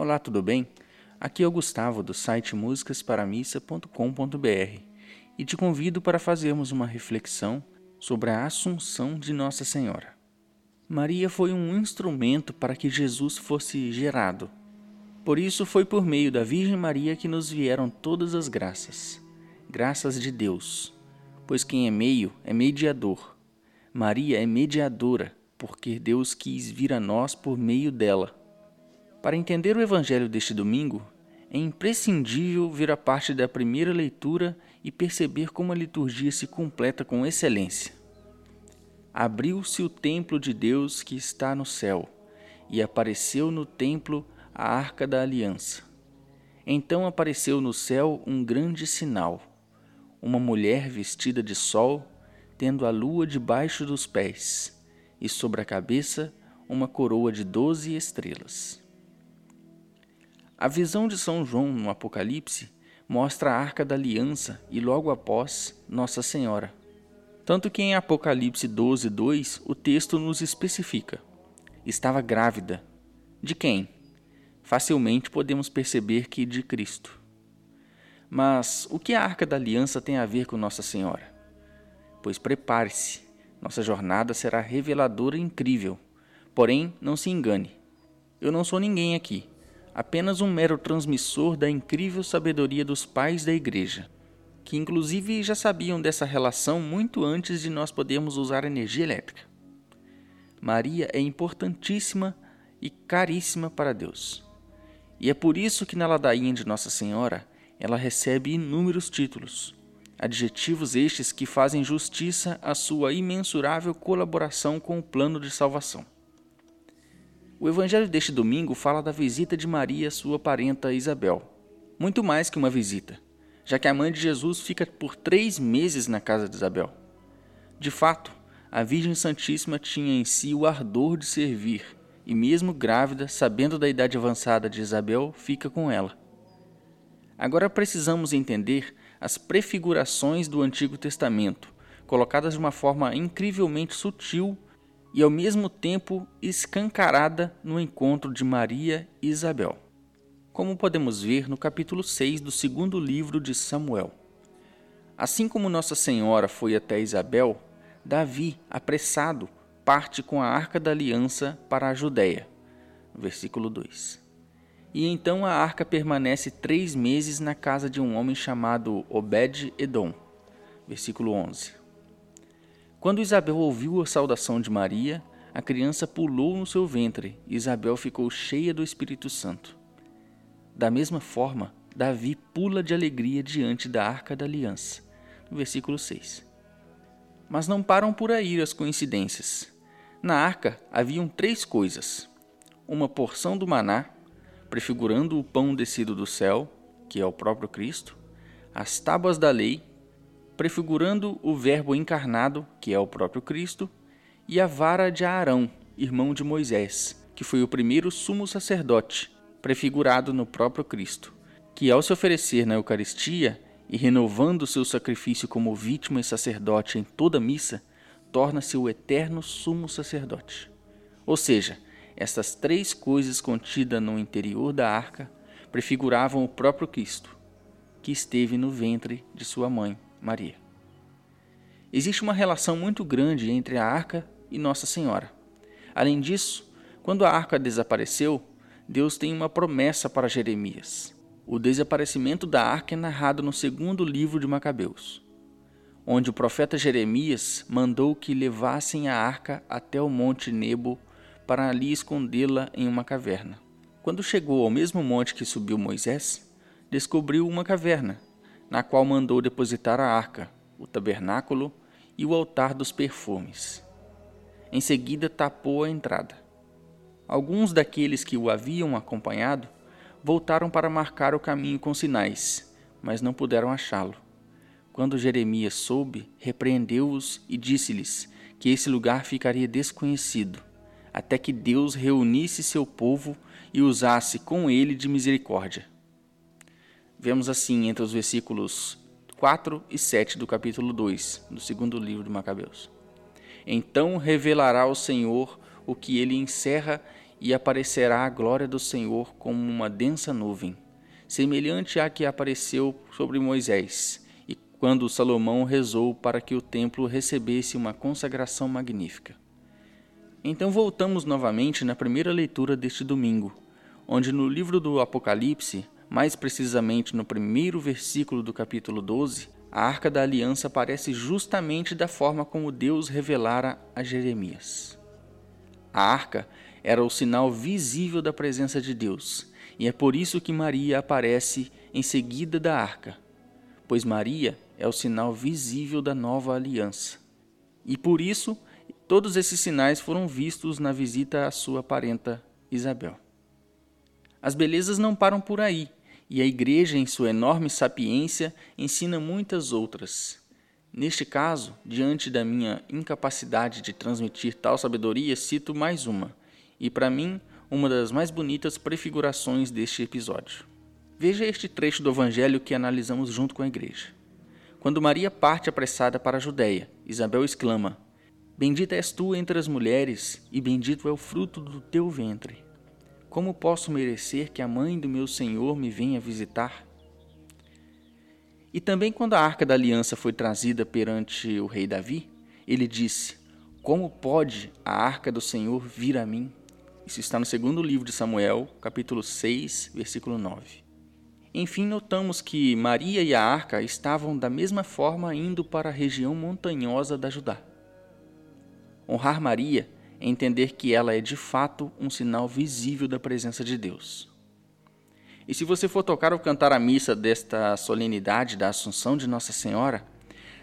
Olá, tudo bem? Aqui é o Gustavo do site musicasparamissa.com.br e te convido para fazermos uma reflexão sobre a Assunção de Nossa Senhora. Maria foi um instrumento para que Jesus fosse gerado. Por isso foi por meio da Virgem Maria que nos vieram todas as graças, graças de Deus, pois quem é meio é mediador. Maria é mediadora, porque Deus quis vir a nós por meio dela. Para entender o Evangelho deste domingo, é imprescindível ver a parte da primeira leitura e perceber como a liturgia se completa com excelência. Abriu-se o templo de Deus que está no céu, e apareceu no templo a arca da aliança. Então apareceu no céu um grande sinal: uma mulher vestida de sol, tendo a lua debaixo dos pés, e sobre a cabeça uma coroa de doze estrelas. A visão de São João no Apocalipse mostra a Arca da Aliança e logo após Nossa Senhora. Tanto que em Apocalipse 12, 2 o texto nos especifica: estava grávida. De quem? Facilmente podemos perceber que de Cristo. Mas o que a Arca da Aliança tem a ver com Nossa Senhora? Pois prepare-se, nossa jornada será reveladora e incrível. Porém, não se engane. Eu não sou ninguém aqui apenas um mero transmissor da incrível sabedoria dos pais da Igreja, que inclusive já sabiam dessa relação muito antes de nós podermos usar energia elétrica. Maria é importantíssima e caríssima para Deus. E é por isso que na ladainha de Nossa Senhora ela recebe inúmeros títulos, adjetivos estes que fazem justiça à sua imensurável colaboração com o plano de salvação. O evangelho deste domingo fala da visita de Maria à sua parenta Isabel. Muito mais que uma visita, já que a mãe de Jesus fica por três meses na casa de Isabel. De fato, a Virgem Santíssima tinha em si o ardor de servir, e mesmo grávida, sabendo da idade avançada de Isabel, fica com ela. Agora precisamos entender as prefigurações do Antigo Testamento, colocadas de uma forma incrivelmente sutil e ao mesmo tempo escancarada no encontro de Maria e Isabel, como podemos ver no capítulo 6 do segundo livro de Samuel. Assim como Nossa Senhora foi até Isabel, Davi, apressado, parte com a arca da aliança para a Judéia. Versículo 2. E então a arca permanece três meses na casa de um homem chamado Obed-Edom. Versículo 11. Quando Isabel ouviu a saudação de Maria, a criança pulou no seu ventre e Isabel ficou cheia do Espírito Santo. Da mesma forma, Davi pula de alegria diante da arca da aliança. No versículo 6. Mas não param por aí as coincidências. Na arca haviam três coisas: uma porção do maná, prefigurando o pão descido do céu, que é o próprio Cristo, as tábuas da lei, prefigurando o Verbo encarnado, que é o próprio Cristo, e a vara de Arão, irmão de Moisés, que foi o primeiro sumo sacerdote, prefigurado no próprio Cristo, que ao se oferecer na Eucaristia e renovando seu sacrifício como vítima e sacerdote em toda missa, torna-se o eterno sumo sacerdote. Ou seja, estas três coisas contidas no interior da arca prefiguravam o próprio Cristo, que esteve no ventre de sua mãe. Maria. Existe uma relação muito grande entre a arca e Nossa Senhora. Além disso, quando a arca desapareceu, Deus tem uma promessa para Jeremias. O desaparecimento da arca é narrado no segundo livro de Macabeus, onde o profeta Jeremias mandou que levassem a arca até o monte Nebo para ali escondê-la em uma caverna. Quando chegou ao mesmo monte que subiu Moisés, descobriu uma caverna na qual mandou depositar a arca, o tabernáculo e o altar dos perfumes. Em seguida tapou a entrada. Alguns daqueles que o haviam acompanhado voltaram para marcar o caminho com sinais, mas não puderam achá-lo. Quando Jeremias soube, repreendeu-os e disse-lhes que esse lugar ficaria desconhecido, até que Deus reunisse seu povo e usasse com ele de misericórdia. Vemos assim entre os versículos 4 e 7 do capítulo 2 do segundo livro de Macabeus. Então revelará o Senhor o que ele encerra e aparecerá a glória do Senhor como uma densa nuvem, semelhante à que apareceu sobre Moisés, e quando Salomão rezou para que o templo recebesse uma consagração magnífica. Então voltamos novamente na primeira leitura deste domingo, onde no livro do Apocalipse, mais precisamente no primeiro versículo do capítulo 12, a arca da aliança aparece justamente da forma como Deus revelara a Jeremias. A arca era o sinal visível da presença de Deus, e é por isso que Maria aparece em seguida da arca, pois Maria é o sinal visível da nova aliança. E por isso, todos esses sinais foram vistos na visita à sua parenta Isabel. As belezas não param por aí, e a Igreja, em sua enorme sapiência, ensina muitas outras. Neste caso, diante da minha incapacidade de transmitir tal sabedoria, cito mais uma e, para mim, uma das mais bonitas prefigurações deste episódio. Veja este trecho do Evangelho que analisamos junto com a igreja. Quando Maria parte apressada para a Judéia, Isabel exclama: Bendita és tu entre as mulheres, e bendito é o fruto do teu ventre. Como posso merecer que a mãe do meu Senhor me venha visitar? E também quando a arca da aliança foi trazida perante o rei Davi, ele disse: Como pode a arca do Senhor vir a mim? Isso está no segundo livro de Samuel, capítulo 6, versículo 9. Enfim, notamos que Maria e a arca estavam da mesma forma indo para a região montanhosa da Judá. Honrar Maria entender que ela é de fato um sinal visível da presença de Deus. E se você for tocar ou cantar a missa desta solenidade da Assunção de Nossa Senhora,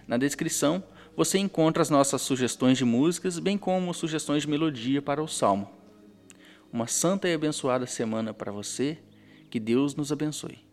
na descrição você encontra as nossas sugestões de músicas, bem como sugestões de melodia para o salmo. Uma santa e abençoada semana para você. Que Deus nos abençoe.